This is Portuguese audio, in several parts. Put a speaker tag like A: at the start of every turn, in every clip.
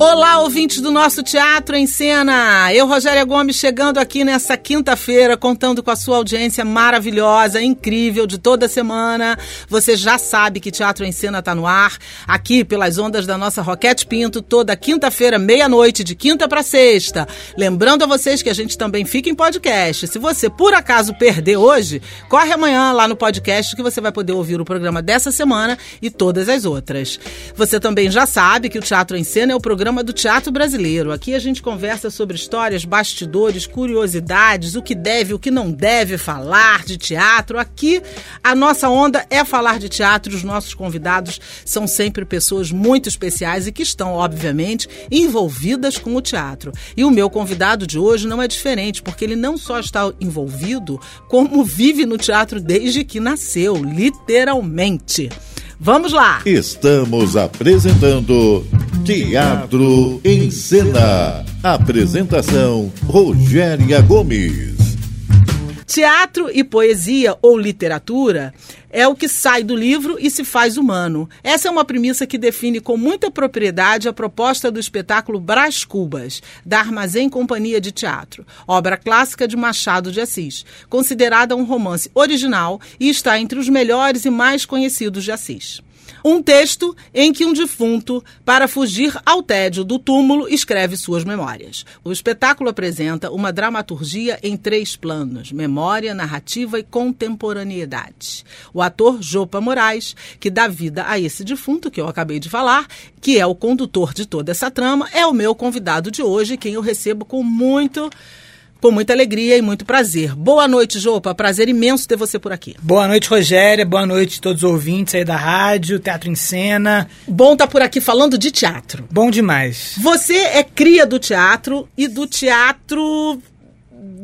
A: Olá, ouvintes do nosso Teatro em Cena. Eu, Rogéria Gomes, chegando aqui nessa quinta-feira, contando com a sua audiência maravilhosa, incrível de toda semana. Você já sabe que Teatro em Cena está no ar, aqui pelas ondas da nossa Roquete Pinto, toda quinta-feira, meia-noite, de quinta para sexta. Lembrando a vocês que a gente também fica em podcast. Se você, por acaso, perder hoje, corre amanhã lá no podcast que você vai poder ouvir o programa dessa semana e todas as outras. Você também já sabe que o Teatro em Cena é o programa programa do Teatro Brasileiro. Aqui a gente conversa sobre histórias, bastidores, curiosidades, o que deve, o que não deve falar de teatro. Aqui a nossa onda é falar de teatro. Os nossos convidados são sempre pessoas muito especiais e que estão, obviamente, envolvidas com o teatro. E o meu convidado de hoje não é diferente, porque ele não só está envolvido, como vive no teatro desde que nasceu, literalmente. Vamos lá!
B: Estamos apresentando Teatro em Cena. Apresentação: Rogéria Gomes.
A: Teatro e poesia ou literatura é o que sai do livro e se faz humano. Essa é uma premissa que define com muita propriedade a proposta do espetáculo Brás Cubas, da Armazém Companhia de Teatro, obra clássica de Machado de Assis, considerada um romance original e está entre os melhores e mais conhecidos de Assis. Um texto em que um defunto, para fugir ao tédio do túmulo, escreve suas memórias. O espetáculo apresenta uma dramaturgia em três planos: memória, narrativa e contemporaneidade. O ator Jopa Moraes, que dá vida a esse defunto que eu acabei de falar, que é o condutor de toda essa trama, é o meu convidado de hoje, quem eu recebo com muito com muita alegria e muito prazer. Boa noite, Jopa. Prazer imenso ter você por aqui.
C: Boa noite, Rogéria. Boa noite a todos os ouvintes aí da rádio, Teatro em Cena.
A: Bom estar tá por aqui falando de teatro.
C: Bom demais.
A: Você é cria do teatro e do teatro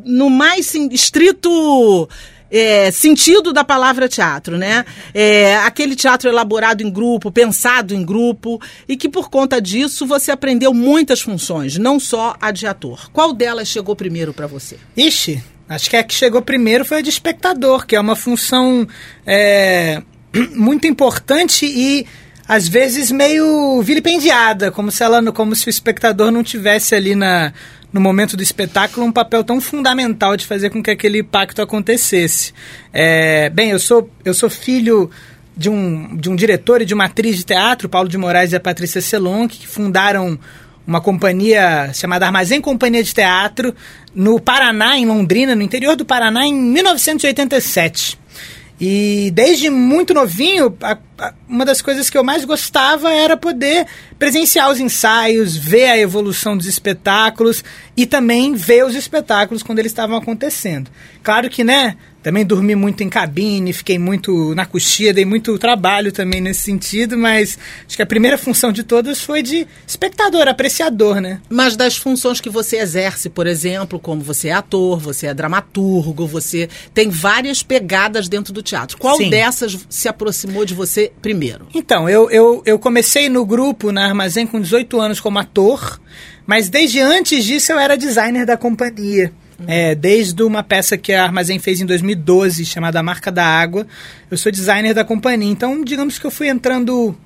A: no mais estrito é, sentido da palavra teatro, né? É, aquele teatro elaborado em grupo, pensado em grupo, e que por conta disso você aprendeu muitas funções, não só a de ator. Qual delas chegou primeiro para você?
C: Ixi, acho que a que chegou primeiro foi a de espectador, que é uma função é, muito importante e às vezes meio vilipendiada, como se ela, como se o espectador não tivesse ali na no momento do espetáculo, um papel tão fundamental de fazer com que aquele pacto acontecesse. É, bem, eu sou, eu sou filho de um, de um diretor e de uma atriz de teatro, Paulo de Moraes e a Patrícia Selon, que fundaram uma companhia chamada Armazém Companhia de Teatro no Paraná, em Londrina, no interior do Paraná, em 1987. E desde muito novinho, uma das coisas que eu mais gostava era poder presenciar os ensaios, ver a evolução dos espetáculos e também ver os espetáculos quando eles estavam acontecendo. Claro que, né, também dormi muito em cabine, fiquei muito na coxia, dei muito trabalho também nesse sentido, mas acho que a primeira função de todas foi de espectador, apreciador, né?
A: Mas das funções que você exerce, por exemplo, como você é ator, você é dramaturgo, você tem várias pegadas dentro do teatro. Qual Sim. dessas se aproximou de você primeiro?
C: Então, eu, eu, eu comecei no grupo, na Armazém, com 18 anos como ator, mas desde antes disso eu era designer da companhia. É, desde uma peça que a Armazém fez em 2012, chamada A Marca da Água. Eu sou designer da companhia, então digamos que eu fui entrando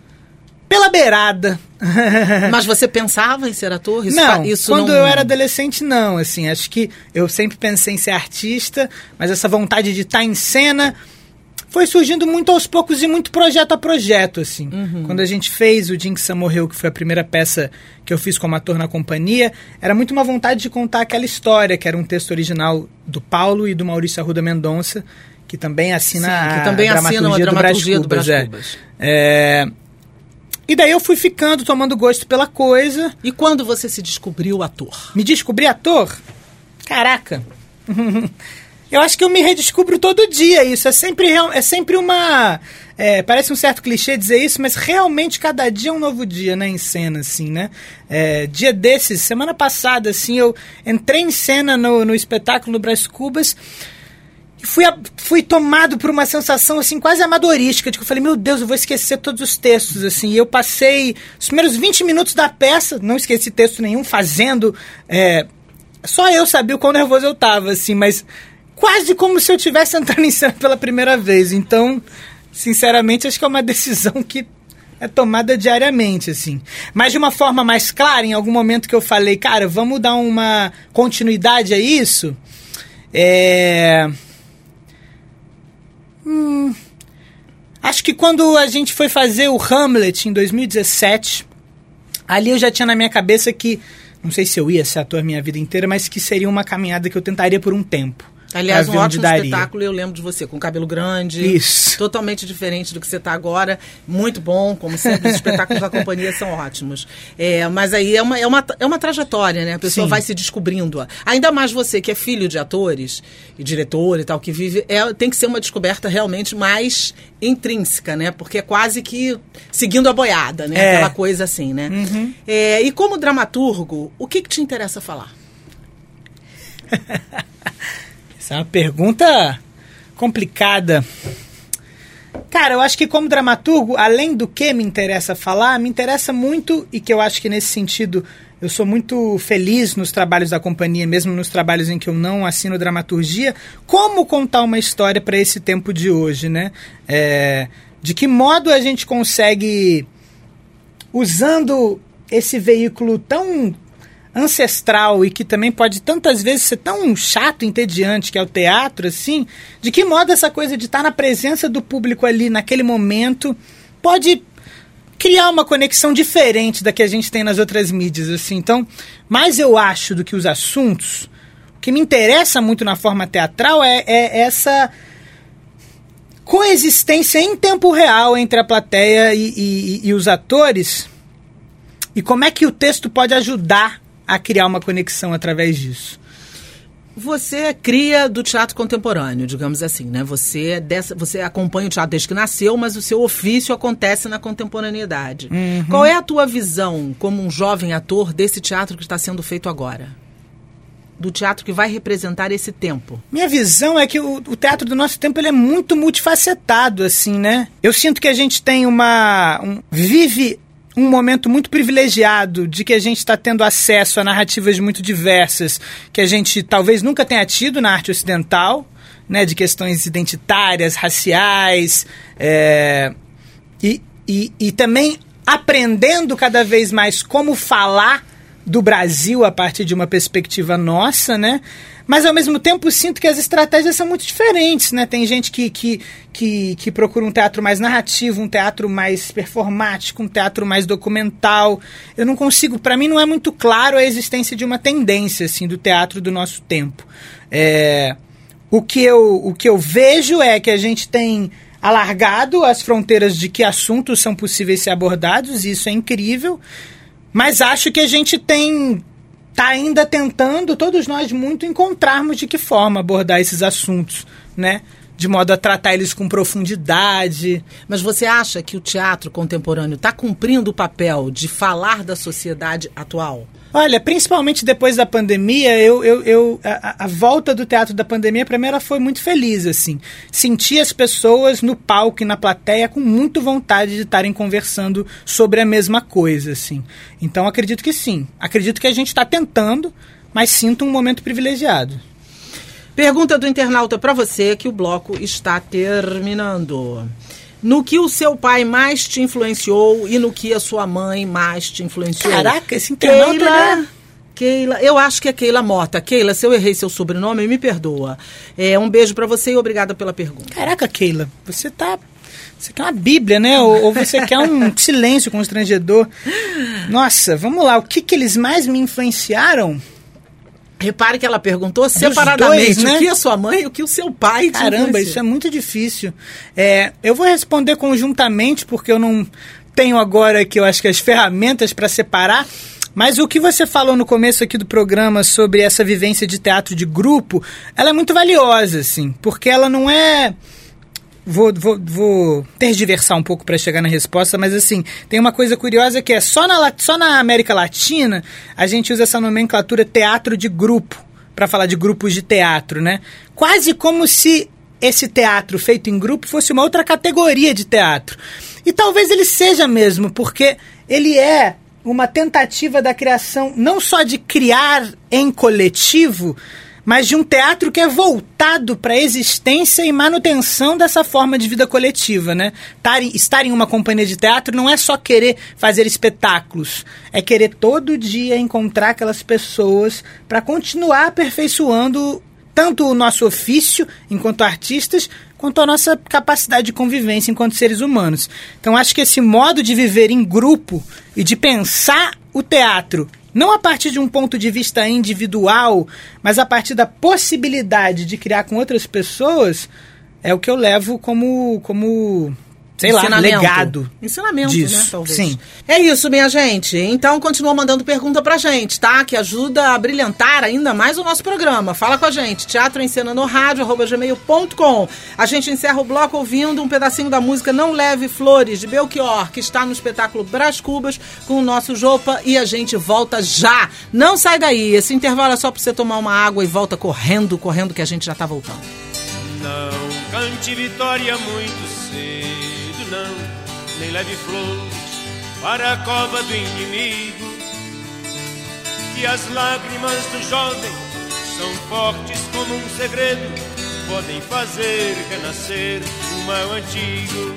C: pela beirada.
A: Mas você pensava em ser ator?
C: Isso não, isso quando não... eu era adolescente, não. Assim, acho que eu sempre pensei em ser artista, mas essa vontade de estar em cena foi surgindo muito aos poucos e muito projeto a projeto, assim. Uhum. Quando a gente fez o Jinx Morreu, que foi a primeira peça que eu fiz como ator na companhia, era muito uma vontade de contar aquela história, que era um texto original do Paulo e do Maurício Arruda Mendonça, que também assina
A: Sim, que também a dramaturgia, a dramaturgia do Brás Cubas. Do Brás
C: é. é... E daí eu fui ficando, tomando gosto pela coisa.
A: E quando você se descobriu ator?
C: Me descobri ator? Caraca! Eu acho que eu me redescubro todo dia isso. É sempre, é sempre uma. É, parece um certo clichê dizer isso, mas realmente cada dia é um novo dia, né? Em cena, assim, né? É, dia desses, semana passada, assim, eu entrei em cena no, no espetáculo no Brás Cubas fui, fui tomado por uma sensação assim quase amadorística, de que eu falei, meu Deus, eu vou esquecer todos os textos, assim. E eu passei os primeiros 20 minutos da peça, não esqueci texto nenhum, fazendo. É, só eu sabia o quão nervoso eu tava, assim, mas quase como se eu tivesse entrando em cena pela primeira vez. Então, sinceramente, acho que é uma decisão que é tomada diariamente, assim. Mas de uma forma mais clara, em algum momento que eu falei, cara, vamos dar uma continuidade a isso. É Hum, acho que quando a gente foi fazer o Hamlet em 2017, ali eu já tinha na minha cabeça que, não sei se eu ia ser ator minha vida inteira, mas que seria uma caminhada que eu tentaria por um tempo.
A: Aliás, um ótimo espetáculo, eu lembro de você, com cabelo grande.
C: Isso.
A: Totalmente diferente do que você está agora. Muito bom, como sempre, os espetáculos da companhia são ótimos. É, mas aí é uma, é, uma, é uma trajetória, né? A pessoa Sim. vai se descobrindo. Ainda mais você, que é filho de atores e diretor e tal, que vive. É, tem que ser uma descoberta realmente mais intrínseca, né? Porque é quase que seguindo a boiada, né? É. Aquela coisa assim, né? Uhum. É, e como dramaturgo, o que, que te interessa falar?
C: Essa é uma pergunta complicada. Cara, eu acho que como dramaturgo, além do que me interessa falar, me interessa muito, e que eu acho que nesse sentido eu sou muito feliz nos trabalhos da companhia, mesmo nos trabalhos em que eu não assino dramaturgia, como contar uma história para esse tempo de hoje, né? É, de que modo a gente consegue, usando esse veículo tão ancestral e que também pode tantas vezes ser tão chato, entediante, que é o teatro, assim, de que modo essa coisa de estar na presença do público ali naquele momento pode criar uma conexão diferente da que a gente tem nas outras mídias, assim. Então, mais eu acho do que os assuntos, o que me interessa muito na forma teatral é, é essa coexistência em tempo real entre a plateia e, e, e os atores e como é que o texto pode ajudar a criar uma conexão através disso.
A: Você é cria do teatro contemporâneo, digamos assim, né? Você, é dessa, você acompanha o teatro desde que nasceu, mas o seu ofício acontece na contemporaneidade. Uhum. Qual é a tua visão, como um jovem ator, desse teatro que está sendo feito agora? do teatro que vai representar esse tempo?
C: Minha visão é que o, o, teatro do nosso tempo ele é muito multifacetado, assim, né? Eu sinto que a gente tem uma. Um, vive um momento muito privilegiado de que a gente está tendo acesso a narrativas muito diversas que a gente talvez nunca tenha tido na arte ocidental, né, de questões identitárias, raciais, é, e, e, e também aprendendo cada vez mais como falar do Brasil a partir de uma perspectiva nossa, né? Mas ao mesmo tempo sinto que as estratégias são muito diferentes, né? Tem gente que, que, que, que procura um teatro mais narrativo, um teatro mais performático, um teatro mais documental. Eu não consigo, para mim não é muito claro a existência de uma tendência assim do teatro do nosso tempo. É, o que eu o que eu vejo é que a gente tem alargado as fronteiras de que assuntos são possíveis ser abordados, e isso é incrível. Mas acho que a gente tem está ainda tentando, todos nós muito, encontrarmos de que forma abordar esses assuntos, né? De modo a tratar eles com profundidade.
A: Mas você acha que o teatro contemporâneo está cumprindo o papel de falar da sociedade atual?
C: Olha, principalmente depois da pandemia, eu, eu, eu a, a, volta do teatro da pandemia, para mim, ela foi muito feliz, assim. Senti as pessoas no palco e na plateia com muito vontade de estarem conversando sobre a mesma coisa, assim. Então, acredito que sim. Acredito que a gente está tentando, mas sinto um momento privilegiado.
A: Pergunta do internauta para você que o bloco está terminando no que o seu pai mais te influenciou e no que a sua mãe mais te influenciou.
C: Caraca, esse internauta... Keila,
A: né? Keila, eu acho que é Keila Mota. Keila, se eu errei seu sobrenome, me perdoa. É, um beijo para você e obrigada pela pergunta.
C: Caraca, Keila, você tá você quer uma bíblia, né? Ou, ou, você quer um silêncio constrangedor. Nossa, vamos lá. O que, que eles mais me influenciaram?
A: Repare que ela perguntou separadamente dois, né? o que a sua mãe e o que o seu pai
C: Caramba, isso é muito difícil. É, eu vou responder conjuntamente, porque eu não tenho agora que eu acho que as ferramentas para separar. Mas o que você falou no começo aqui do programa sobre essa vivência de teatro de grupo, ela é muito valiosa, assim, porque ela não é vou, vou, vou tergiversar um pouco para chegar na resposta, mas assim, tem uma coisa curiosa que é só na, só na América Latina a gente usa essa nomenclatura teatro de grupo para falar de grupos de teatro, né? Quase como se esse teatro feito em grupo fosse uma outra categoria de teatro. E talvez ele seja mesmo, porque ele é uma tentativa da criação não só de criar em coletivo, mas de um teatro que é voltado para a existência e manutenção dessa forma de vida coletiva, né? Estar em uma companhia de teatro não é só querer fazer espetáculos, é querer todo dia encontrar aquelas pessoas para continuar aperfeiçoando tanto o nosso ofício enquanto artistas, quanto a nossa capacidade de convivência enquanto seres humanos. Então acho que esse modo de viver em grupo e de pensar o teatro não a partir de um ponto de vista individual, mas a partir da possibilidade de criar com outras pessoas, é o que eu levo como, como sei lá, legado.
A: Ensinamento,
C: disso.
A: né, talvez.
C: Sim.
A: É isso, minha gente. Então, continua mandando pergunta pra gente, tá? Que ajuda a brilhantar ainda mais o nosso programa. Fala com a gente. Teatro em Cena no rádio, arroba gmail.com. A gente encerra o bloco ouvindo um pedacinho da música Não Leve Flores, de Belchior, que está no espetáculo Brás Cubas, com o nosso Jopa, e a gente volta já. Não sai daí. Esse intervalo é só pra você tomar uma água e volta correndo, correndo, que a gente já tá voltando.
D: Não cante vitória muito cedo, não, nem leve flores para a cova do inimigo. Que as lágrimas do jovem são fortes como um segredo, podem fazer renascer o mal antigo.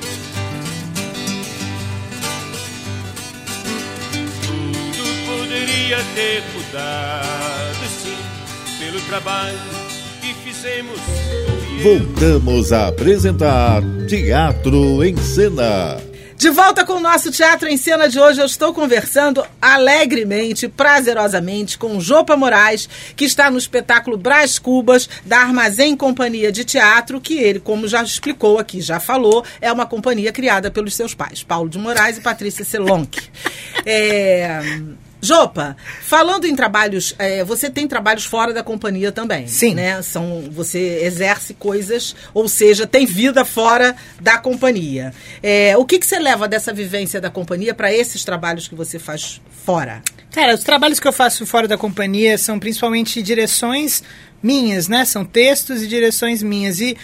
D: Tudo poderia ter mudado, sim, pelo trabalho que fizemos.
B: Voltamos a apresentar Teatro em Cena.
A: De volta com o nosso Teatro em Cena de hoje, eu estou conversando alegremente, prazerosamente com Jopa Moraes, que está no espetáculo Brás Cubas, da Armazém Companhia de Teatro, que ele, como já explicou aqui, já falou, é uma companhia criada pelos seus pais, Paulo de Moraes e Patrícia Selonck. É... Jopa, falando em trabalhos, é, você tem trabalhos fora da companhia também.
C: Sim.
A: Né? São, você exerce coisas, ou seja, tem vida fora da companhia. É, o que, que você leva dessa vivência da companhia para esses trabalhos que você faz fora?
C: Cara, os trabalhos que eu faço fora da companhia são principalmente direções minhas, né? São textos e direções minhas. E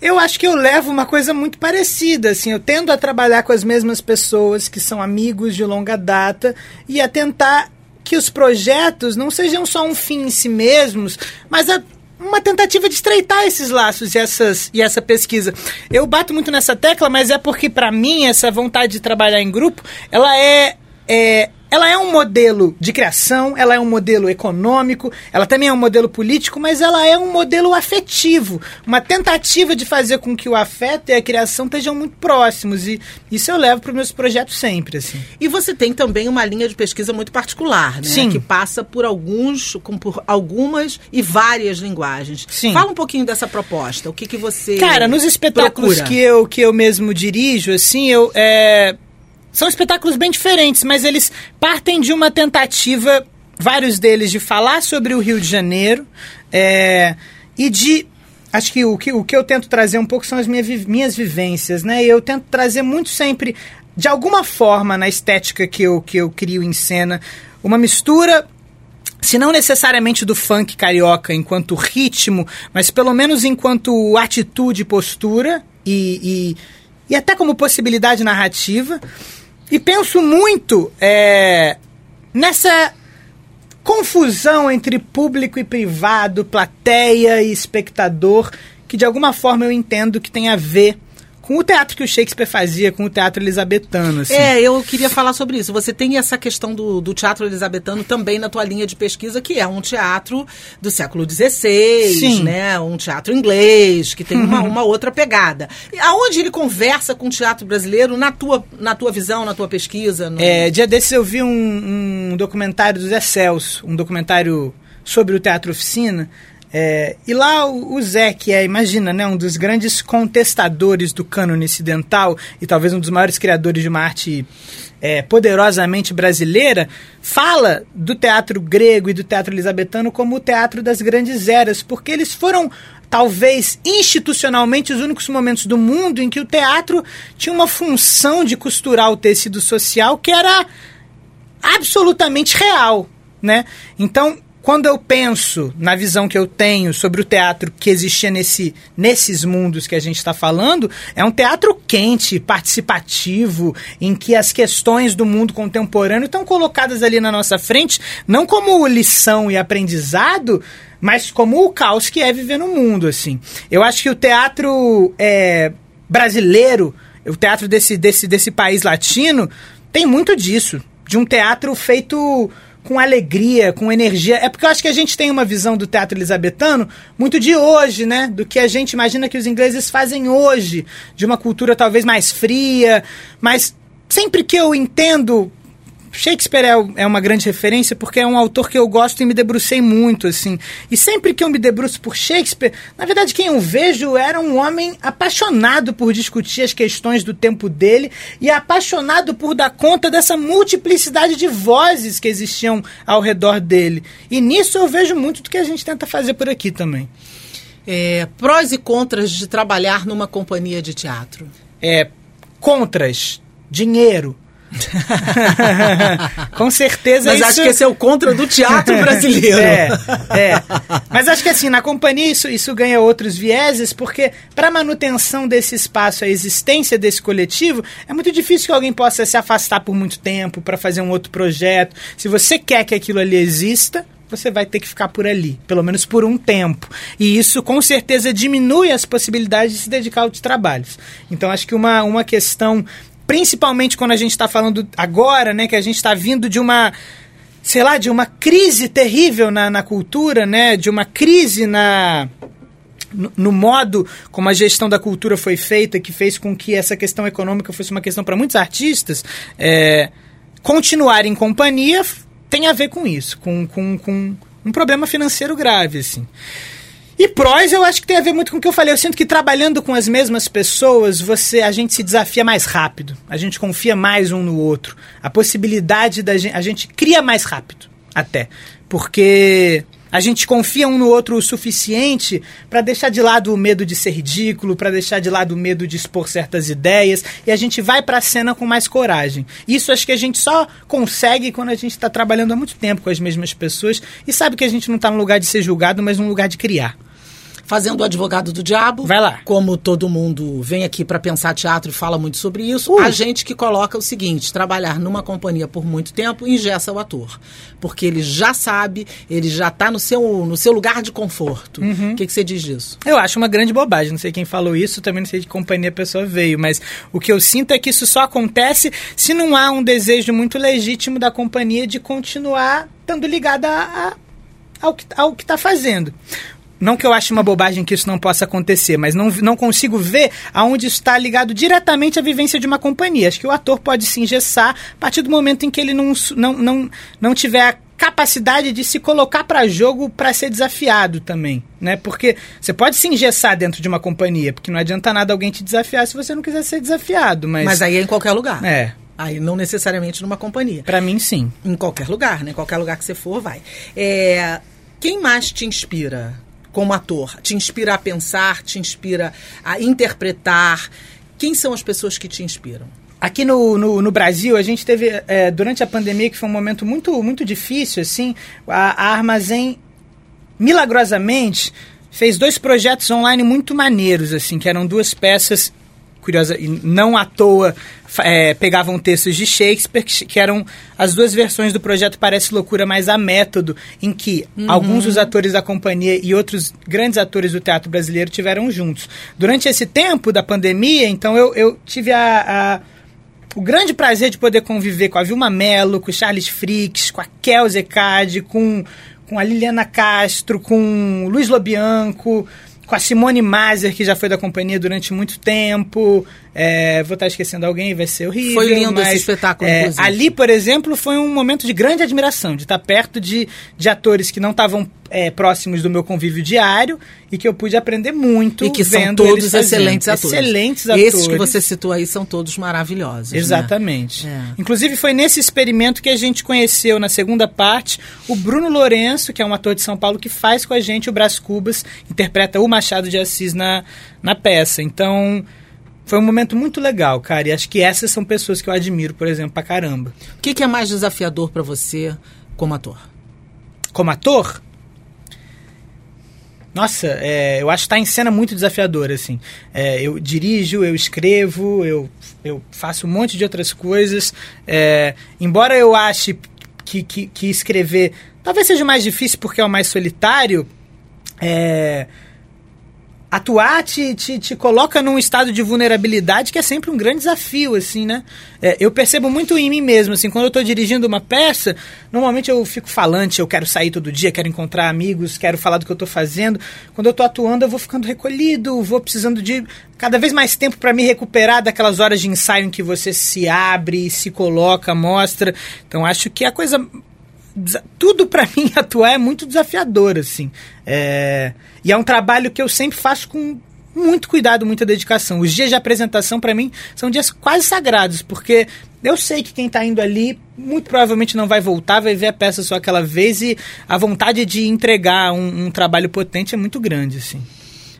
C: eu acho que eu levo uma coisa muito parecida, assim, eu tendo a trabalhar com as mesmas pessoas que são amigos de longa data e a tentar que os projetos não sejam só um fim em si mesmos, mas a uma tentativa de estreitar esses laços e, essas, e essa pesquisa. Eu bato muito nessa tecla, mas é porque, para mim, essa vontade de trabalhar em grupo, ela é, é ela é um modelo de criação, ela é um modelo econômico, ela também é um modelo político, mas ela é um modelo afetivo, uma tentativa de fazer com que o afeto e a criação estejam muito próximos e isso eu levo para os meus projetos sempre, assim.
A: E você tem também uma linha de pesquisa muito particular, né?
C: Sim.
A: Que passa por alguns, por algumas e várias linguagens.
C: Sim.
A: Fala um pouquinho dessa proposta. O que, que você
C: Cara, nos espetáculos
A: procura?
C: que eu, que eu mesmo dirijo, assim, eu é, são espetáculos bem diferentes, mas eles partem de uma tentativa, vários deles, de falar sobre o Rio de Janeiro é, e de. Acho que o, que o que eu tento trazer um pouco são as minha, minhas vivências, né? Eu tento trazer muito sempre, de alguma forma, na estética que eu, que eu crio em cena, uma mistura se não necessariamente do funk carioca enquanto ritmo, mas pelo menos enquanto atitude postura e, e, e até como possibilidade narrativa. E penso muito é, nessa confusão entre público e privado, plateia e espectador, que de alguma forma eu entendo que tem a ver com o teatro que o Shakespeare fazia, com o teatro elisabetano. Assim.
A: É, eu queria falar sobre isso. Você tem essa questão do, do teatro elisabetano também na tua linha de pesquisa, que é um teatro do século XVI,
C: Sim.
A: né? Um teatro inglês, que tem uma, uma outra pegada. E aonde ele conversa com o teatro brasileiro, na tua, na tua visão, na tua pesquisa? no-
C: É, dia desses eu vi um, um documentário do Zé Celso, um documentário sobre o teatro oficina. É, e lá o, o Zé, que é, imagina, né, um dos grandes contestadores do cânone ocidental e talvez um dos maiores criadores de uma arte é, poderosamente brasileira, fala do teatro grego e do teatro elisabetano como o teatro das grandes eras, porque eles foram talvez institucionalmente os únicos momentos do mundo em que o teatro tinha uma função de costurar o tecido social que era absolutamente real, né? Então, quando eu penso na visão que eu tenho sobre o teatro que existia nesse, nesses mundos que a gente está falando, é um teatro quente, participativo, em que as questões do mundo contemporâneo estão colocadas ali na nossa frente, não como lição e aprendizado, mas como o caos que é viver no mundo, assim. Eu acho que o teatro é, brasileiro, o teatro desse, desse, desse país latino, tem muito disso. De um teatro feito com alegria, com energia. É porque eu acho que a gente tem uma visão do teatro elisabetano muito de hoje, né? Do que a gente imagina que os ingleses fazem hoje. De uma cultura talvez mais fria. Mas sempre que eu entendo Shakespeare é, é, uma grande referência porque é um autor que eu gosto e me debrucei muito, assim. E sempre que eu me debruço por Shakespeare, na verdade quem eu vejo era um homem apaixonado por discutir as questões do tempo dele e apaixonado por dar conta dessa multiplicidade de vozes que existiam ao redor dele. E nisso eu vejo muito do que a gente tenta fazer por aqui também.
A: É, prós e contras de trabalhar numa companhia de teatro?
C: É, contras, dinheiro Com certeza
A: Mas
C: isso...
A: acho que esse é o contra do teatro brasileiro.
C: é, é. Mas acho que assim, na companhia isso, isso ganha outros vieses, porque para manutenção desse espaço, a existência desse coletivo, é muito difícil que alguém possa se afastar por muito tempo para fazer um outro projeto. Se você quer que aquilo ali exista, você vai ter que ficar por ali, pelo menos por um tempo. E isso com certeza diminui as possibilidades de se dedicar a outros trabalhos. Então acho que uma, uma questão principalmente quando a gente está falando agora, né, que a gente está vindo de uma sei lá, de uma crise terrível na, na cultura, né, de uma crise na no, no, modo como a gestão da cultura foi feita, que fez com que essa questão econômica fosse uma questão para muitos artistas, é, continuar em companhia tem a ver com isso, com, com, com um problema financeiro grave, assim. E prós eu acho que tem a ver muito com o que eu falei. Eu sinto que trabalhando com as mesmas pessoas, você a gente se desafia mais rápido. A gente confia mais um no outro. A possibilidade da gente. A gente cria mais rápido, até. Porque a gente confia um no outro o suficiente para deixar de lado o medo de ser ridículo, para deixar de lado o medo de expor certas ideias, e a gente vai para a cena com mais coragem. Isso acho que a gente só consegue quando a gente está trabalhando há muito tempo com as mesmas pessoas e sabe que a gente não está no lugar de ser julgado, mas num lugar de criar
A: fazendo o advogado do diabo.
C: Vai lá.
A: Como todo mundo vem aqui para pensar teatro e fala muito sobre isso, uh. a gente que coloca o seguinte: trabalhar numa companhia por muito tempo ingessa o ator. Porque ele já sabe, ele já está no seu, no seu lugar de conforto. Uhum. O uhum. que, que você diz disso?
C: Eu acho uma grande bobagem. Não sei quem falou isso, também não sei de companhia a pessoa veio. Mas o que eu sinto é que isso só acontece se não há um desejo muito legítimo da companhia de continuar estando ligada a, a ao que está fazendo. Não que eu ache uma bobagem que isso não possa acontecer, mas não, não consigo ver aonde está ligado diretamente à vivência de uma companhia. Acho que o ator pode se engessar a partir do momento em que ele não, não, não, não tiver a capacidade de se colocar para jogo para ser desafiado também, né? Porque você pode se engessar dentro de uma companhia, porque não adianta nada alguém te desafiar se você não quiser ser desafiado, mas
A: Mas aí é em qualquer lugar.
C: É.
A: Aí não necessariamente numa companhia.
C: Para mim sim.
A: Em qualquer lugar, né? Qualquer lugar que você for, vai. É... Quem mais te inspira como ator? Te inspira a pensar, te inspira a interpretar? Quem são as pessoas que te inspiram?
C: Aqui no, no, no, Brasil, a gente teve, é, durante a pandemia, que foi um momento muito, muito difícil, assim, a, a Armazém, milagrosamente, fez dois projetos online muito maneiros, assim, que eram duas peças curiosa, e não à toa é, pegavam textos de Shakespeare, que, que, eram as duas versões do projeto Parece Loucura, mas a método, em que uhum. alguns dos atores da companhia e outros grandes atores do teatro brasileiro tiveram juntos. Durante esse tempo da pandemia, então eu, eu tive a, a o grande prazer de poder conviver com a Vilma Mello, com o Charles Fricks, com a Kel Zecade, com, com a Liliana Castro, com o Luiz Lobianco, com a Simone Mazer, que já foi da companhia durante muito tempo. É, vou estar esquecendo alguém, vai ser horrível.
A: Foi lindo mas, esse espetáculo.
C: É, ali, por exemplo, foi um momento de grande admiração, de estar perto de, de atores que não estavam é, próximos do meu convívio diário e que eu pude aprender muito
A: e que são todos excelentes
C: atores. Excelentes atores.
A: Esses que você citou aí são todos maravilhosos.
C: Né? Exatamente. Né? É. Inclusive foi nesse experimento que a gente conheceu na segunda parte o Bruno Lourenço, que é um ator de São Paulo que faz com a gente o Brás Cubas, interpreta o Machado de Assis na, na peça. Então foi um momento muito legal, cara. E acho que essas são pessoas que eu admiro, por exemplo, pra caramba.
A: O que, que é mais desafiador para você como ator?
C: como ator, nossa, é, eu acho que está em cena muito desafiadora, assim. É, eu dirijo, eu escrevo, eu, eu faço um monte de outras coisas. É, embora eu ache que, que, que, escrever talvez seja mais difícil porque é o mais solitário, é, atuar te, te, te, coloca num estado de vulnerabilidade que é sempre um grande desafio, assim, né? É, eu percebo muito em mim mesmo, assim, quando eu estou dirigindo uma peça, normalmente eu fico falante, eu quero sair todo dia, quero encontrar amigos, quero falar do que eu estou fazendo. Quando eu estou atuando, eu vou ficando recolhido, vou precisando de cada vez mais tempo para me recuperar daquelas horas de ensaio em que você se abre, se coloca, mostra. Então acho que a coisa tudo para mim atuar é muito desafiador, assim. É, e é um trabalho que eu sempre faço com muito cuidado, muita dedicação. Os dias de apresentação, para mim, são dias quase sagrados, porque eu sei que quem está indo ali muito provavelmente não vai voltar, vai ver a peça só aquela vez e a vontade de entregar um, um trabalho potente é muito grande, assim.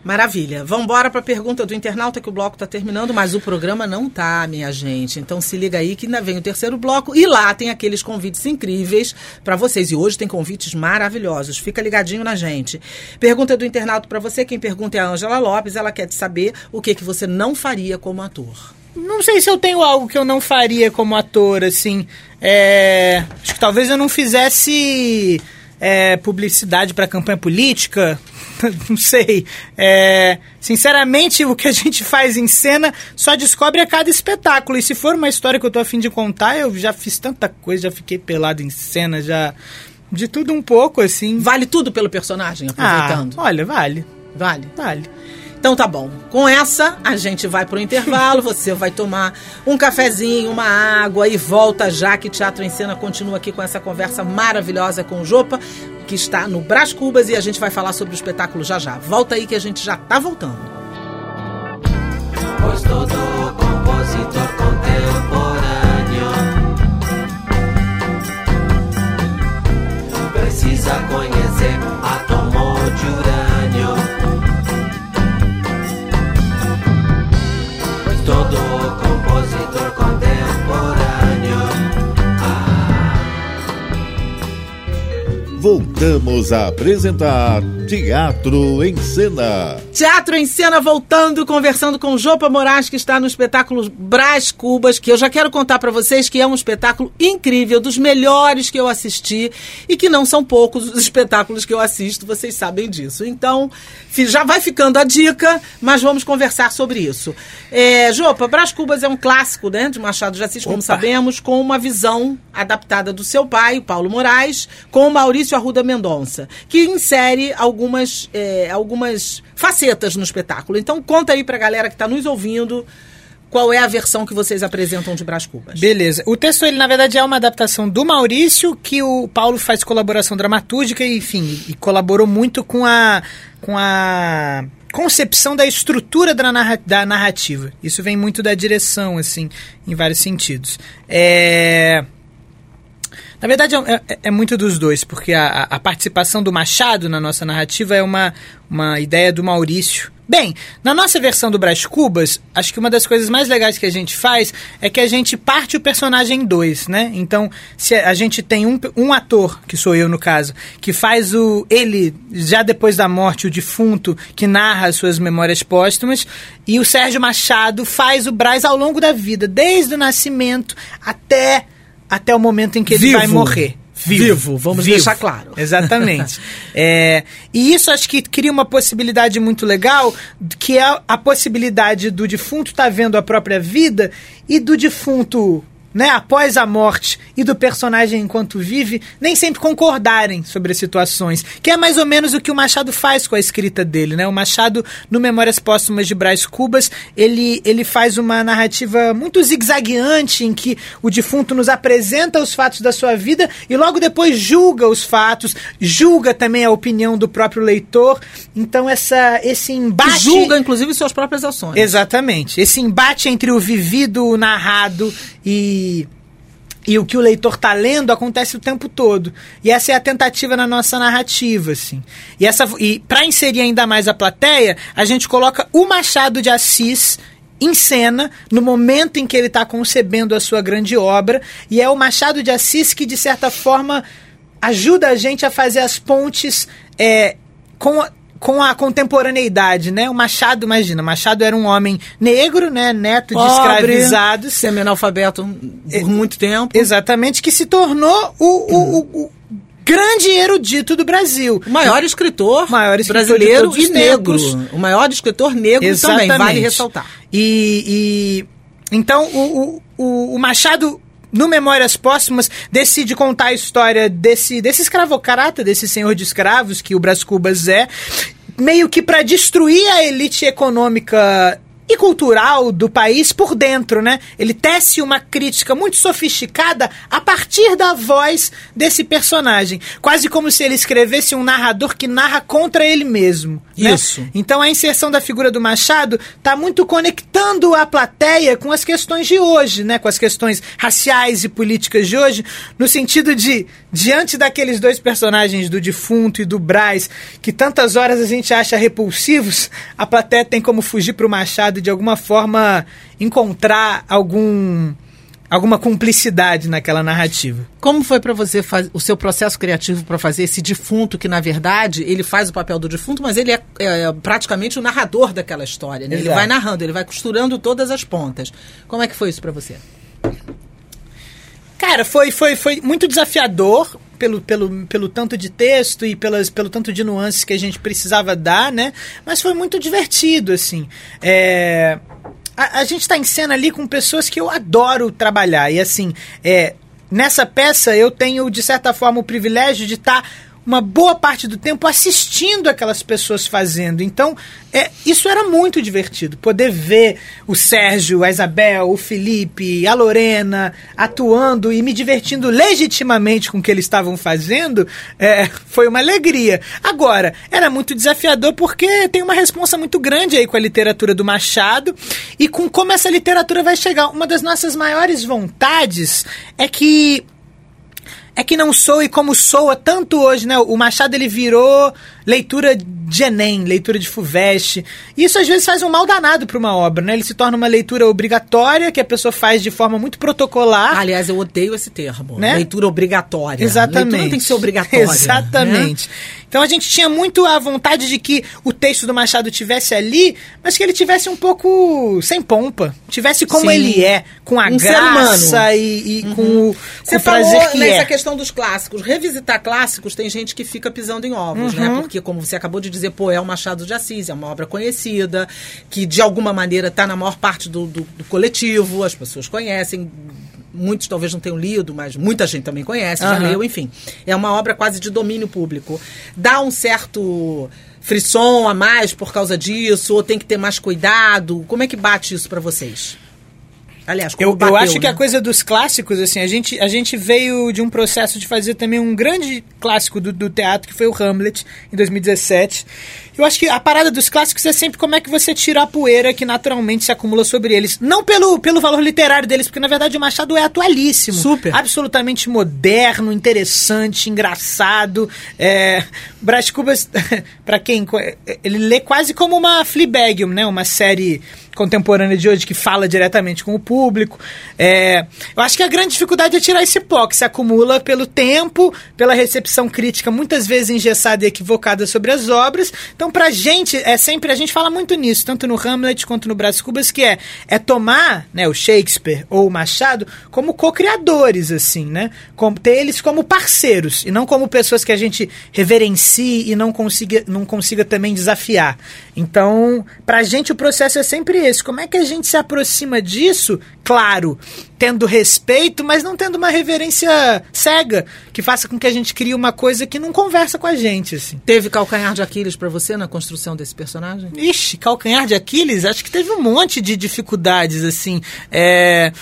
A: Maravilha. Vamos embora para a pergunta do internauta que o bloco está terminando, mas o programa não tá, minha gente. Então se liga aí que ainda vem o terceiro bloco e lá tem aqueles convites incríveis para vocês. E hoje tem convites maravilhosos. Fica ligadinho na gente. Pergunta do internauta para você. Quem pergunta é a Angela Lopes. Ela quer saber o que que você não faria como ator.
C: Não sei se eu tenho algo que eu não faria como ator, assim. É... Acho que talvez eu não fizesse é, publicidade para campanha política, não sei. É, sinceramente, o que a gente faz em cena só descobre a cada espetáculo. E se for uma história que eu tô afim de contar, eu já fiz tanta coisa, já fiquei pelado em cena, já. De tudo um pouco, assim.
A: Vale tudo pelo personagem, aproveitando?
C: Ah, olha, vale.
A: Vale?
C: Vale.
A: Então tá bom. Com essa, a gente vai pro intervalo, você vai tomar um cafezinho, uma água e volta já que Teatro em Cena continua aqui com essa conversa maravilhosa com o Jopa, que está no Brás Cubas e a gente vai falar sobre o espetáculo já já. Volta aí que a gente já tá voltando. Pois todo compositor contemporâneo precisa conhecer de urânio.
B: Voltamos a apresentar Teatro em Cena.
A: Teatro em Cena voltando, conversando com Jopa Moraes, que está no espetáculo Brás Cubas, que eu já quero contar para vocês que é um espetáculo incrível, dos melhores que eu assisti e que não são poucos os espetáculos que eu assisto, vocês sabem disso. Então, já vai ficando a dica, mas vamos conversar sobre isso. É, Jopa, Brás Cubas é um clássico né, de Machado de Assis, como Opa. sabemos, com uma visão adaptada do seu pai, Paulo Moraes, com o Maurício Arruda Mendonça, que insere alguns algumas, é, algumas facetas no espetáculo. Então conta aí pra galera que está nos ouvindo qual é a versão que vocês apresentam de Brás Cubas.
C: Beleza. O texto, ele, na verdade, é uma adaptação do Maurício, que o Paulo faz colaboração dramatúrgica enfim, e colaborou muito com a, com a concepção da estrutura da narrativa. Isso vem muito da direção, assim, em vários sentidos. É... Na verdade, é, é, é, muito dos dois, porque a, a, participação do Machado na nossa narrativa é uma, uma ideia do Maurício. Bem, na nossa versão do Brás Cubas, acho que uma das coisas mais legais que a gente faz é que a gente parte o personagem em dois, né? Então, se a gente tem um, um ator, que sou eu no caso, que faz o ele, já depois da morte, o defunto, que narra as suas memórias póstumas, e o Sérgio Machado faz o Brás ao longo da vida, desde o nascimento até até o momento em que ele
A: Vivo.
C: vai morrer.
A: Vivo, Vivo vamos Vivo. deixar claro.
C: Exatamente. é, e isso acho que cria uma possibilidade muito legal, que é a possibilidade do defunto estar tá vendo a própria vida e do defunto né, após a morte e do personagem enquanto vive, nem sempre concordarem sobre as situações, que é mais ou menos o que o Machado faz com a escrita dele, né? O Machado, no Memórias Póstumas de Brás Cubas, ele, ele faz uma narrativa muito zigue-zagueante em que o defunto nos apresenta os fatos da sua vida e logo depois julga os fatos, julga também a opinião do próprio leitor. Então essa esse embate
A: julga inclusive suas próprias ações.
C: Exatamente. Esse embate entre o vivido, o narrado e e o que o leitor está lendo acontece o tempo todo. E essa é a tentativa na nossa narrativa, assim. E, essa, e para inserir ainda mais a plateia, a gente coloca o Machado de Assis em cena no momento em que ele está concebendo a sua grande obra. E é o Machado de Assis que, de certa forma, ajuda a gente a fazer as pontes é, com, com a contemporaneidade, né? O Machado, imagina, Machado era um homem negro, né? Neto de
A: Pobre,
C: escravizados.
A: Semi-analfabeto por muito tempo.
C: Exatamente, que se tornou o, o, o, o grande erudito do Brasil.
A: O maior escritor,
C: Maior escritor de
A: brasileiro e negro. O maior escritor negro também, vale ressaltar.
C: E, e então o, o- o Machado no Memórias Póstumas decide contar a história desse desse escravocrata, desse senhor de escravos que o Brás Cubas é, meio que para destruir a elite econômica e cultural do país por dentro, né? Ele tece uma crítica muito sofisticada a partir da voz desse personagem, quase como se ele escrevesse um narrador que narra contra ele mesmo. né?
A: Isso.
C: Então a inserção da figura do Machado está muito conectando a plateia com as questões de hoje, né? Com as questões raciais e políticas de hoje, no sentido de, diante daqueles dois personagens, do defunto e do Braz, que tantas horas a gente acha repulsivos, a plateia tem como fugir para o Machado e de alguma forma encontrar algum alguma cumplicidade naquela narrativa.
A: Como foi para você faz- o seu processo criativo para fazer esse defunto que na verdade ele faz o papel do defunto, mas ele é, é praticamente o narrador daquela história. né? Ele vai narrando, ele vai costurando todas as pontas. Como é que foi isso para você?
C: Cara, foi, foi, foi muito desafiador pelo, pelo, pelo tanto de texto e pelas, pelo tanto de nuances que a gente precisava dar, né? Mas foi muito divertido, assim. É, a, a gente tá em cena ali com pessoas que eu adoro trabalhar. E assim, é, nessa peça eu tenho, de certa forma, o privilégio de estar uma boa parte do tempo assistindo aquelas pessoas fazendo. Então, é, isso era muito divertido. Poder ver o Sérgio, a Isabel, o Felipe, a Lorena atuando e me divertindo legitimamente com o que eles estavam fazendo é, foi uma alegria. Agora, era muito desafiador porque tem uma responsa muito grande aí com a literatura do Machado e com como essa literatura vai chegar. Uma das nossas maiores vontades é que é que não soe como soa tanto hoje, né? O Machado ele virou leitura de Enem, leitura de FUVEST. E isso às vezes faz um mal danado para uma obra, né? Ele se torna uma leitura obrigatória que a pessoa faz de forma muito protocolar.
A: Aliás, eu odeio esse termo.
C: Né?
A: Leitura obrigatória.
C: Exatamente.
A: Leitura tem que ser obrigatória.
C: Exatamente. Então a gente tinha muito a vontade de que o texto do Machado tivesse ali, mas que ele tivesse um pouco sem pompa. Tivesse como
A: Sim.
C: ele é, com a
A: Um
C: graça e, e com o, com
A: Você
C: o
A: falou
C: prazer que
A: nessa
C: é.
A: questão dos clássicos. Revisitar clássicos tem gente que fica pisando em ovos,
C: Uhum.
A: né? Porque, como você acabou de dizer, pô, é o Machado de Assis, é uma obra conhecida, que de alguma maneira está na maior parte do, do- do coletivo, as pessoas conhecem. Muitos talvez não tenham lido, mas muita gente também conhece, já
C: Aham.
A: leu, enfim. É uma obra quase de domínio público. Dá um certo frisson a mais por causa disso, ou tem que ter mais cuidado? Como é que bate isso pra vocês? Aliás, como
C: Eu, eu
A: bateu,
C: acho que
A: né?
C: a coisa dos clássicos, assim, a gente, a gente veio de um processo de fazer também um grande clássico do, do teatro, que foi o Hamlet, em 2017. Eu acho que a parada dos clássicos é sempre como é que você tira a poeira que naturalmente se acumula sobre eles. Não pelo, pelo valor literário deles, porque na verdade o Machado é atualíssimo.
A: Super.
C: Absolutamente moderno, interessante, engraçado. É, Brás Cubas, pra quem... Ele lê quase como uma Fleabag, né? Uma série contemporânea de hoje que fala diretamente com o público. É, eu acho que a grande dificuldade é tirar esse pó que se acumula pelo tempo, pela recepção crítica muitas vezes engessada e equivocada sobre as obras. Então, pra gente, é sempre, a gente fala muito nisso, tanto no Hamlet quanto no Brás Cubas, que é, é tomar né, o Shakespeare ou o Machado como co-criadores, assim, né? Ter eles como parceiros e não como pessoas que a gente reverencie e não consiga, não consiga também desafiar. Então, pra gente o processo é sempre esse. Como é que a gente se aproxima disso? Claro, tendo respeito, mas não tendo uma reverência cega, que faça com que a gente crie uma coisa que não conversa com a gente, assim.
A: Teve calcanhar de Aquiles pra você na construção desse personagem?
C: Ixi, calcanhar de Aquiles, acho que teve um monte de dificuldades, assim. É.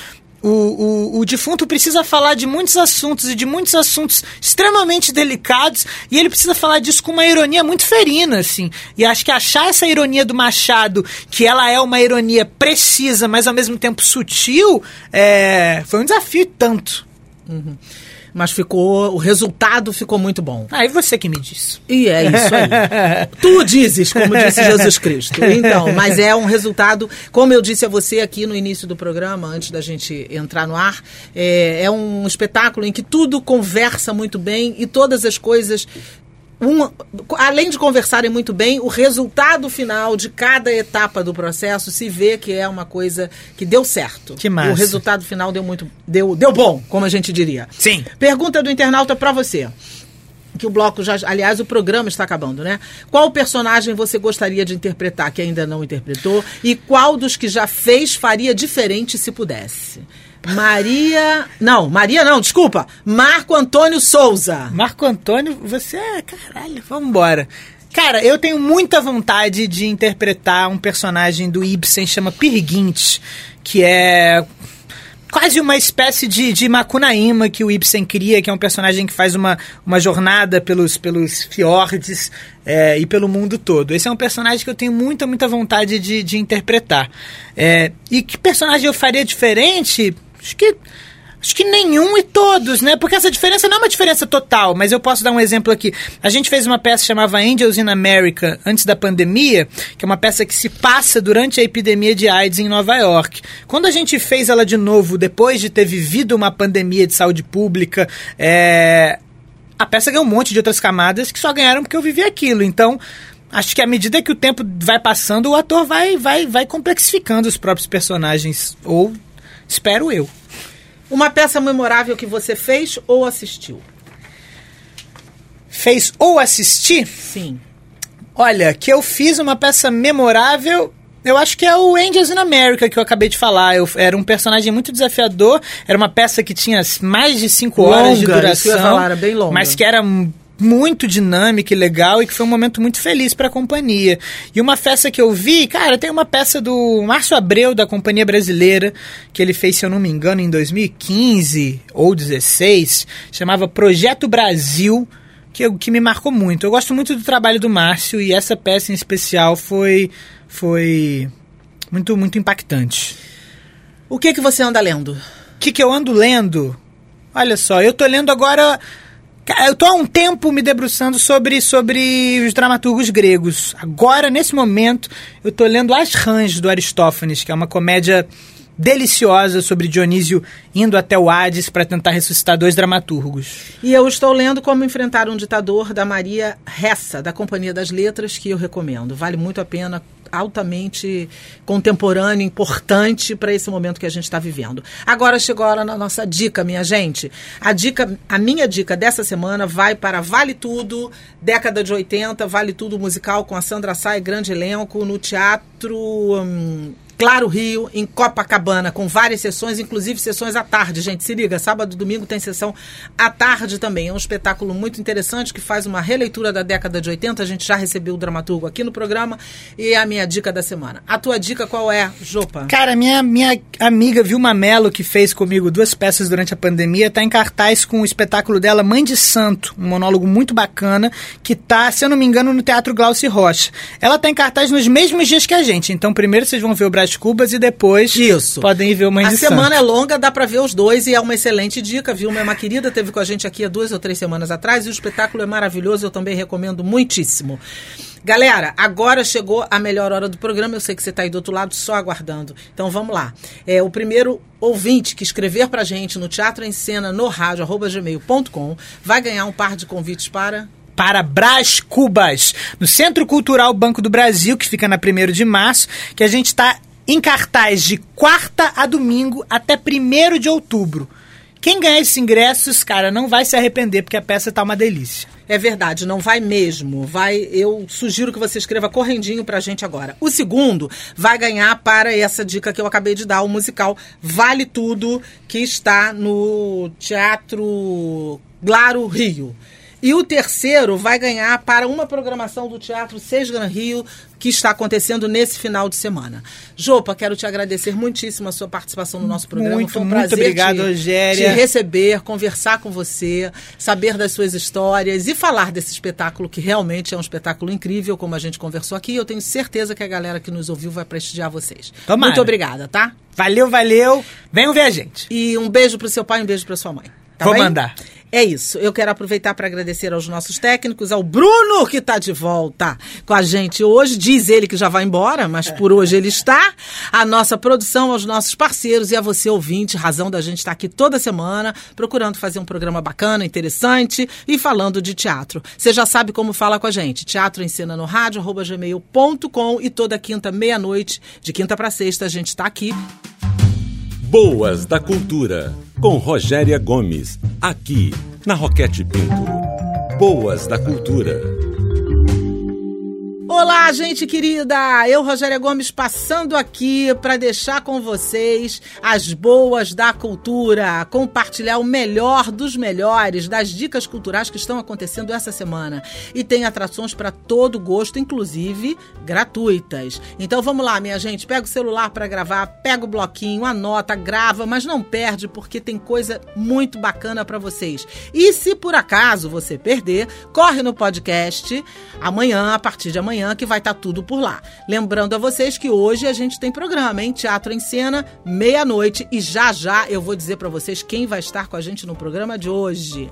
C: O, o, o defunto precisa falar de muitos assuntos e de muitos assuntos extremamente delicados e ele precisa falar disso com uma ironia muito ferina, assim. E acho que achar essa ironia do Machado, que ela é uma ironia precisa, mas ao mesmo tempo sutil, é, foi um desafio tanto.
A: Mas ficou, o resultado ficou muito bom.
C: Ah, e você que me disse.
A: E é isso aí. tu dizes, como disse Jesus Cristo. Então, mas é um resultado, como eu disse a você aqui no início do programa, antes da gente entrar no ar, é, é um espetáculo em que tudo conversa muito bem e todas as coisas um, além de conversarem muito bem, o resultado final de cada etapa do processo se vê que é uma coisa que deu certo.
C: Que massa.
A: O resultado final deu muito deu, deu bom, como a gente diria.
C: Sim.
A: Pergunta do internauta para você. Que o bloco já. Aliás, o programa está acabando, né? Qual personagem você gostaria de interpretar que ainda não interpretou? E qual dos que já fez faria diferente se pudesse? Maria. Não, Maria não, desculpa. Marco Antônio Souza.
C: Marco Antônio, você é. Caralho, vamos embora. Cara, eu tenho muita vontade de interpretar um personagem do Ibsen, chama Pirguinte, que é quase uma espécie de, de Macunaíma que o Ibsen cria, que é um personagem que faz uma, uma jornada pelos, pelos fiordes é, e pelo mundo todo. Esse é um personagem que eu tenho muita, muita vontade de, de interpretar. É, e que personagem eu faria diferente? Acho que. Acho que nenhum e todos, né? Porque essa diferença não é uma diferença total, mas eu posso dar um exemplo aqui. A gente fez uma peça chamada Angels in America antes da pandemia, que é uma peça que se passa durante a epidemia de AIDS em Nova York. Quando a gente fez ela de novo, depois de ter vivido uma pandemia de saúde pública, é... a peça ganhou um monte de outras camadas que só ganharam porque eu vivi aquilo. Então, acho que à medida que o tempo vai passando, o ator vai, vai, vai complexificando os próprios personagens. Ou espero eu.
A: Uma peça memorável que você fez ou assistiu?
C: Fez ou assisti?
A: Sim.
C: Olha, que eu fiz uma peça memorável. Eu acho que é o Angels in America que eu acabei de falar. Eu, era um personagem muito desafiador. Era uma peça que tinha mais de cinco horas de duração.
A: isso que eu ia falar, era bem longa.
C: Mas que era muito dinâmica e legal e que foi um momento muito feliz para a companhia. E uma peça que eu vi, cara, tem uma peça do Márcio Abreu da Companhia Brasileira que ele fez, se eu não me engano, em 2015 ou 16, chamava Projeto Brasil, que, que me marcou muito. Eu gosto muito do trabalho do Márcio e essa peça em especial foi foi muito muito impactante.
A: O que que você anda lendo?
C: O que, que eu ando lendo? Olha só, eu tô lendo agora. Eu tô há um tempo me debruçando sobre, sobre os dramaturgos gregos. Agora, nesse momento, eu tô lendo As Rãs, do Aristófanes, que é uma comédia deliciosa sobre Dionísio indo até o Hades para tentar ressuscitar dois dramaturgos.
A: E eu estou lendo Como Enfrentar um Ditador, da Maria Ressa, da Companhia das Letras, que eu recomendo. Vale muito a pena, altamente contemporâneo, importante para esse momento que a gente está vivendo. Agora chegou a hora na nossa dica, minha gente. A dica, a minha dica dessa semana vai para Vale Tudo, década de 80, Vale Tudo musical com a Sandra Sai, grande elenco, no teatro. hum, Claro Rio, em Copacabana, com várias sessões, inclusive sessões à tarde, gente. Se liga, sábado e domingo tem sessão à tarde também. É um espetáculo muito interessante que faz uma releitura da década de 80. A gente já recebeu o dramaturgo aqui no programa e é a minha dica da semana. A tua dica qual é, Jopa?
C: Cara, minha, minha amiga Vilma Mello, que fez comigo duas peças durante a pandemia, tá em cartaz com o espetáculo dela Mãe de Santo, um monólogo muito bacana, que tá, se eu não me engano, no Teatro Glauci Rocha. Ela tá em cartaz nos mesmos dias que a gente, então primeiro vocês vão ver o Brás Cubas e depois
A: Isso.
C: podem ver Mãe
A: A semana é longa, dá pra ver os dois e é uma excelente dica, viu? Minha querida teve com a gente aqui há duas ou três semanas atrás e o espetáculo é maravilhoso, eu também recomendo muitíssimo. Galera, agora chegou a melhor hora do programa. Eu sei que você está aí do outro lado só aguardando. Então vamos lá. É, o primeiro ouvinte que escrever pra gente no Teatro em Cena, no rádio, arroba gmail.com, vai ganhar um par de convites para
C: para Brás Cubas, no Centro Cultural Banco do Brasil, que fica na 1 de março, que a gente está em cartaz de quarta a domingo até 1 de outubro. Quem ganhar esses ingressos, cara, não vai se arrepender, porque a peça tá uma delícia.
A: É verdade, não vai mesmo. Vai, eu sugiro que você escreva correndinho pra gente agora. O segundo vai ganhar para essa dica que eu acabei de dar, o musical Vale Tudo, que está no Teatro Claro Rio. E o terceiro vai ganhar para uma programação do Teatro Sesgan Rio, que está acontecendo nesse final de semana. Jopa, quero te agradecer muitíssimo a sua participação no nosso programa.
C: Muito,
A: Foi um
C: muito
A: prazer
C: obrigado,
A: te,
C: Rogéria.
A: te receber, conversar com você, saber das suas histórias e falar desse espetáculo que realmente é um espetáculo incrível, como a gente conversou aqui. Eu tenho certeza que a galera que nos ouviu vai prestigiar vocês.
C: Tomara.
A: Muito obrigada, tá?
C: Valeu, valeu. Venham ver a gente.
A: E um beijo pro seu pai e um beijo pra sua mãe. Tá
C: Vou
A: bem?
C: mandar.
A: É isso. Eu quero aproveitar para agradecer aos nossos técnicos, ao Bruno, que está de volta com a gente hoje. Diz ele que já vai embora, mas por hoje ele está. A nossa produção, aos nossos parceiros e a você, ouvinte, razão da gente estar aqui toda semana, procurando fazer um programa bacana, interessante e falando de teatro. Você já sabe como fala com a gente. Teatro em cena no rádio, arroba gmail.com e toda quinta, meia-noite, de quinta para sexta, a gente está aqui.
E: Boas da Cultura, com Rogéria Gomes, aqui na Roquete Pinto. Boas da Cultura.
A: Gente querida! Eu, Rogéria Gomes, passando aqui para deixar com vocês as boas da cultura, compartilhar o melhor dos melhores das dicas culturais que estão acontecendo essa semana. E tem atrações para todo gosto, inclusive gratuitas. Então vamos lá, minha gente, pega o celular para gravar, pega o bloquinho, anota, grava, mas não perde porque tem coisa muito bacana para vocês. E se por acaso você perder, corre no podcast amanhã, a partir de amanhã manhã, que vai estar tá tudo por lá. Lembrando a vocês que hoje a gente tem programa, hein? Teatro em Cena, meia-noite. E já já eu vou dizer para vocês quem vai estar com a gente no programa de hoje.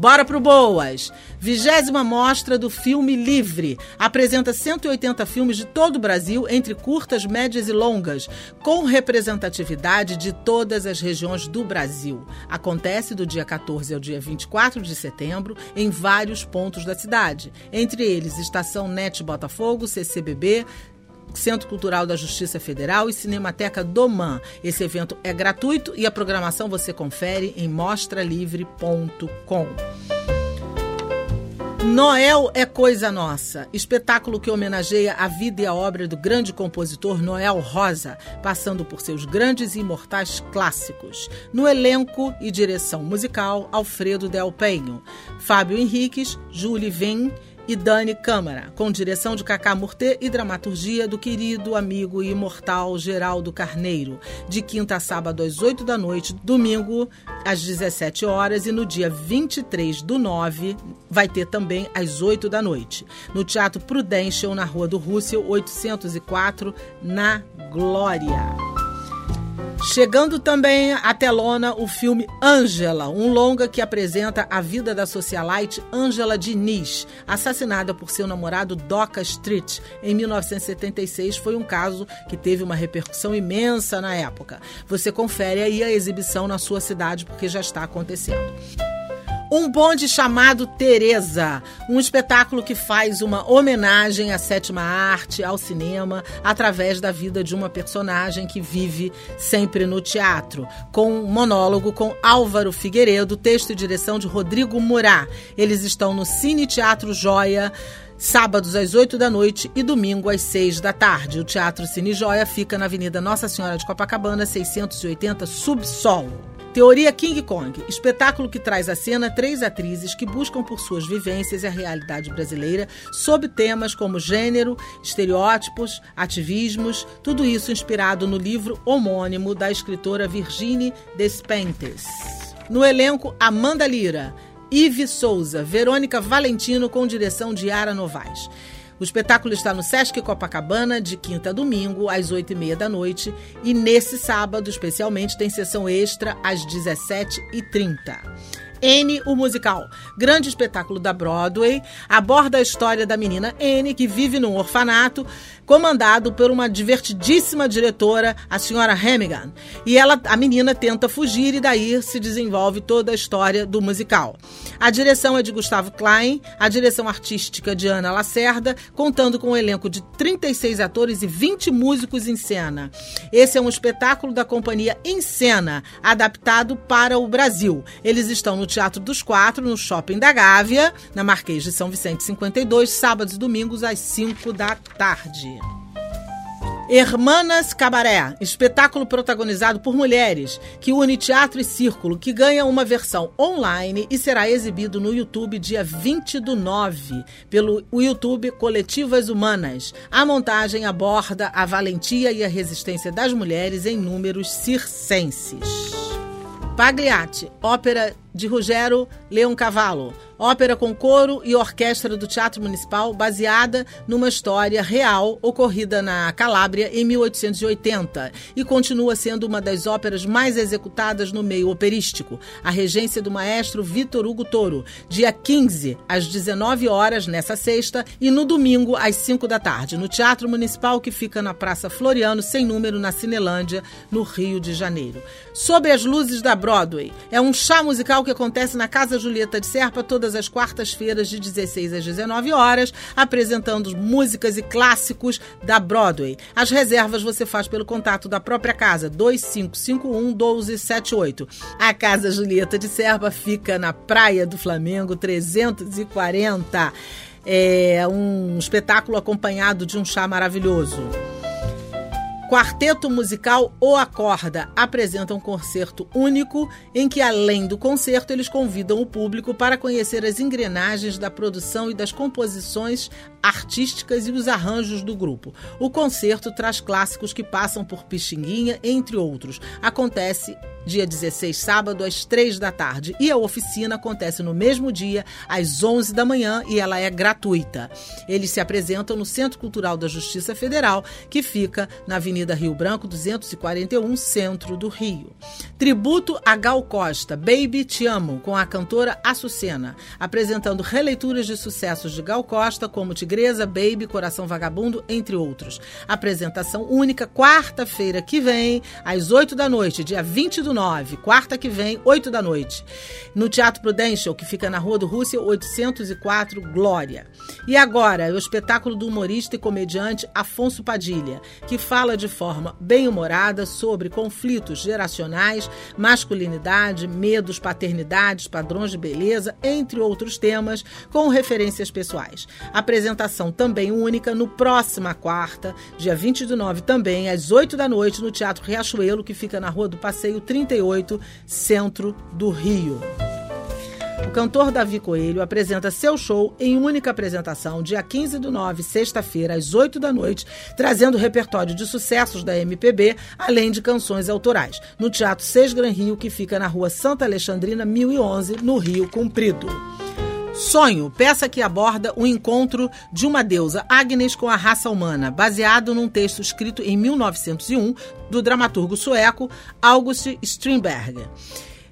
A: Bora pro Boas! Vigésima mostra do Filme Livre. Apresenta 180 filmes de todo o Brasil, entre curtas, médias e longas, com representatividade de todas as regiões do Brasil. Acontece do dia 14 ao dia 24 de setembro em vários pontos da cidade, entre eles Estação NET Botafogo, CCBB, Centro Cultural da Justiça Federal e Cinemateca Doman. Esse evento é gratuito e a programação você confere em mostralivre.com. Noel é coisa nossa. Espetáculo que homenageia a vida e a obra do grande compositor Noel Rosa, passando por seus grandes e imortais clássicos. No elenco e direção musical, Alfredo Del Penho, Fábio Henriques, Julie Vem e Dani Câmara, com direção de Cacá Murtê e dramaturgia do querido amigo e imortal Geraldo Carneiro, de quinta a sábado às 8 da noite, domingo às 17 horas e no dia 23 do 9 vai ter também às 8 da noite, no Teatro Prudential, na Rua do Russell, 804, na Glória. Chegando também à telona o filme Ângela, um longa que apresenta a vida da socialite Ângela Diniz, assassinada por seu namorado Doca Street em 1976. Foi um caso que teve uma repercussão imensa na época. Você confere aí a exibição na sua cidade porque já está acontecendo. Um bonde chamado Teresa, um espetáculo que faz uma homenagem à sétima arte, ao cinema, através da vida de uma personagem que vive sempre no teatro, com um monólogo com Álvaro Figueiredo, texto e direção de Rodrigo Murá. Eles estão no Cine Teatro Joia sábados às 8 da noite e domingo às 6 da tarde. O Teatro Cine Joia fica na Avenida Nossa Senhora de Copacabana, 680, subsolo. Teoria King Kong, espetáculo que traz à cena três atrizes que buscam por suas vivências a realidade brasileira sob temas como gênero, estereótipos, ativismos, tudo isso inspirado no livro homônimo da escritora Virginie Despentes. No elenco, Amanda Lira, Ive Souza, Verônica Valentino com direção de Yara Novaes. O espetáculo está no Sesc Copacabana, de quinta a domingo, às oito e meia da noite. E nesse sábado, especialmente, tem sessão extra às 17h30. N, o musical. Grande espetáculo da Broadway, aborda a história da menina N, que vive num orfanato, comandado por uma divertidíssima diretora, a senhora Hemigan. E ela, a menina tenta fugir e daí se desenvolve toda a história do musical. A direção é de Gustavo Klein, a direção artística de Ana Lacerda, contando com um elenco de 36 atores e 20 músicos em cena. Esse é um espetáculo da companhia Em Cena, adaptado para o Brasil. Eles estão no Teatro dos Quatro, no Shopping da Gávea, na Marquês de São Vicente 52, sábados e domingos às 5 da tarde. Hermanas Cabaré, espetáculo protagonizado por mulheres, que une teatro e círculo, que ganha uma versão online e será exibido no YouTube dia 20 do 9, pelo YouTube Coletivas Humanas. A montagem aborda a valentia e a resistência das mulheres em números circenses. Pagliatti, ópera de Rogério Leoncavallo, ópera com coro e orquestra do Teatro Municipal, baseada numa história real ocorrida na Calábria em 1880 e continua sendo uma das óperas mais executadas no meio operístico. A regência do maestro Vitor Hugo Toro, dia 15 às 19 horas nessa sexta e no domingo às 5 da tarde, no Teatro Municipal que fica na Praça Floriano, sem número, na Cinelândia, no Rio de Janeiro. Sob as luzes da Broadway é um chá musical que acontece na Casa Julieta de Serpa todas as quartas-feiras de 16 às 19 horas, apresentando músicas e clássicos da Broadway. As reservas você faz pelo contato da própria casa 2551 1278. A Casa Julieta de Serpa fica na Praia do Flamengo 340. É um espetáculo acompanhado de um chá maravilhoso. Quarteto musical O Acorda apresenta um concerto único em que, além do concerto, eles convidam o público para conhecer as engrenagens da produção e das composições artísticas e os arranjos do grupo. O concerto traz clássicos que passam por Pixinguinha, entre outros. Acontece dia 16, sábado, às 3 da tarde. E a oficina acontece no mesmo dia, às 11 da manhã, e ela é gratuita. Eles se apresentam no Centro Cultural da Justiça Federal, que fica na Avenida Rio Branco, 241, centro do Rio. Tributo a Gal Costa, Baby Te Amo, com a cantora Açucena, apresentando releituras de sucessos de Gal Costa, como Tigresa, Baby, Coração Vagabundo, entre outros. Apresentação única, quarta-feira que vem, às 8 da noite, dia 22 do 9, quarta que vem, 8 da noite, no Teatro Prudential, que fica na Rua do Rússia, 804, Glória. E agora, o espetáculo do humorista e comediante Afonso Padilha, que fala de forma bem-humorada sobre conflitos geracionais, masculinidade, medos, paternidades, padrões de beleza, entre outros temas, com referências pessoais. Apresentação também única no próxima quarta, dia 20 do 9, também às 8 da noite, no Teatro Riachuelo, que fica na Rua do Passeio 30 38, centro do Rio. O cantor Davi Coelho apresenta seu show em única apresentação, dia 15 do 9, sexta-feira, às 8 da noite, trazendo repertório de sucessos da MPB, além de canções autorais, no Teatro Seis Gran Rio, que fica na rua Santa Alexandrina, 1011, no Rio Comprido. Sonho, peça que aborda o encontro de uma deusa, Agnes, com a raça humana, baseado num texto escrito em 1901 do dramaturgo sueco August Strindberg.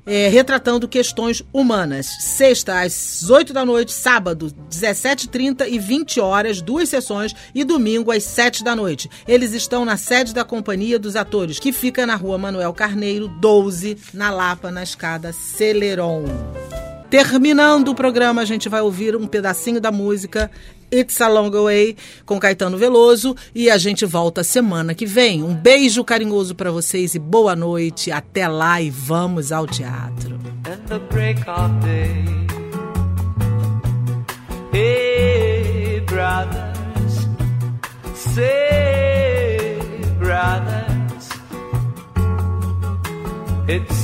A: É, retratando questões humanas. Sexta, às 8 da noite, sábado, 17h30 e 20 horas, duas sessões, e domingo, às 7 da noite. Eles estão na sede da Companhia dos Atores, que fica na rua Manuel Carneiro, 12, na Lapa, na escada Celeron. Terminando o programa, a gente vai ouvir um pedacinho da música It's a Long Way com Caetano Veloso e a gente volta semana que vem. Um beijo carinhoso para vocês e boa noite. Até lá e vamos ao teatro.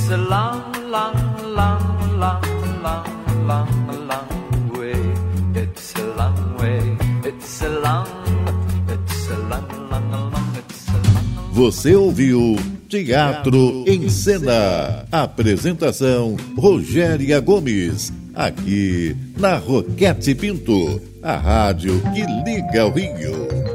A: Long, long, long long, long, long way. It's a long way. It's a long, it's a long, long, long, it's a long. Você ouviu Teatro em Cena. Apresentação Rogéria Gomes. Aqui na Roquete Pinto, a rádio que liga o Rio.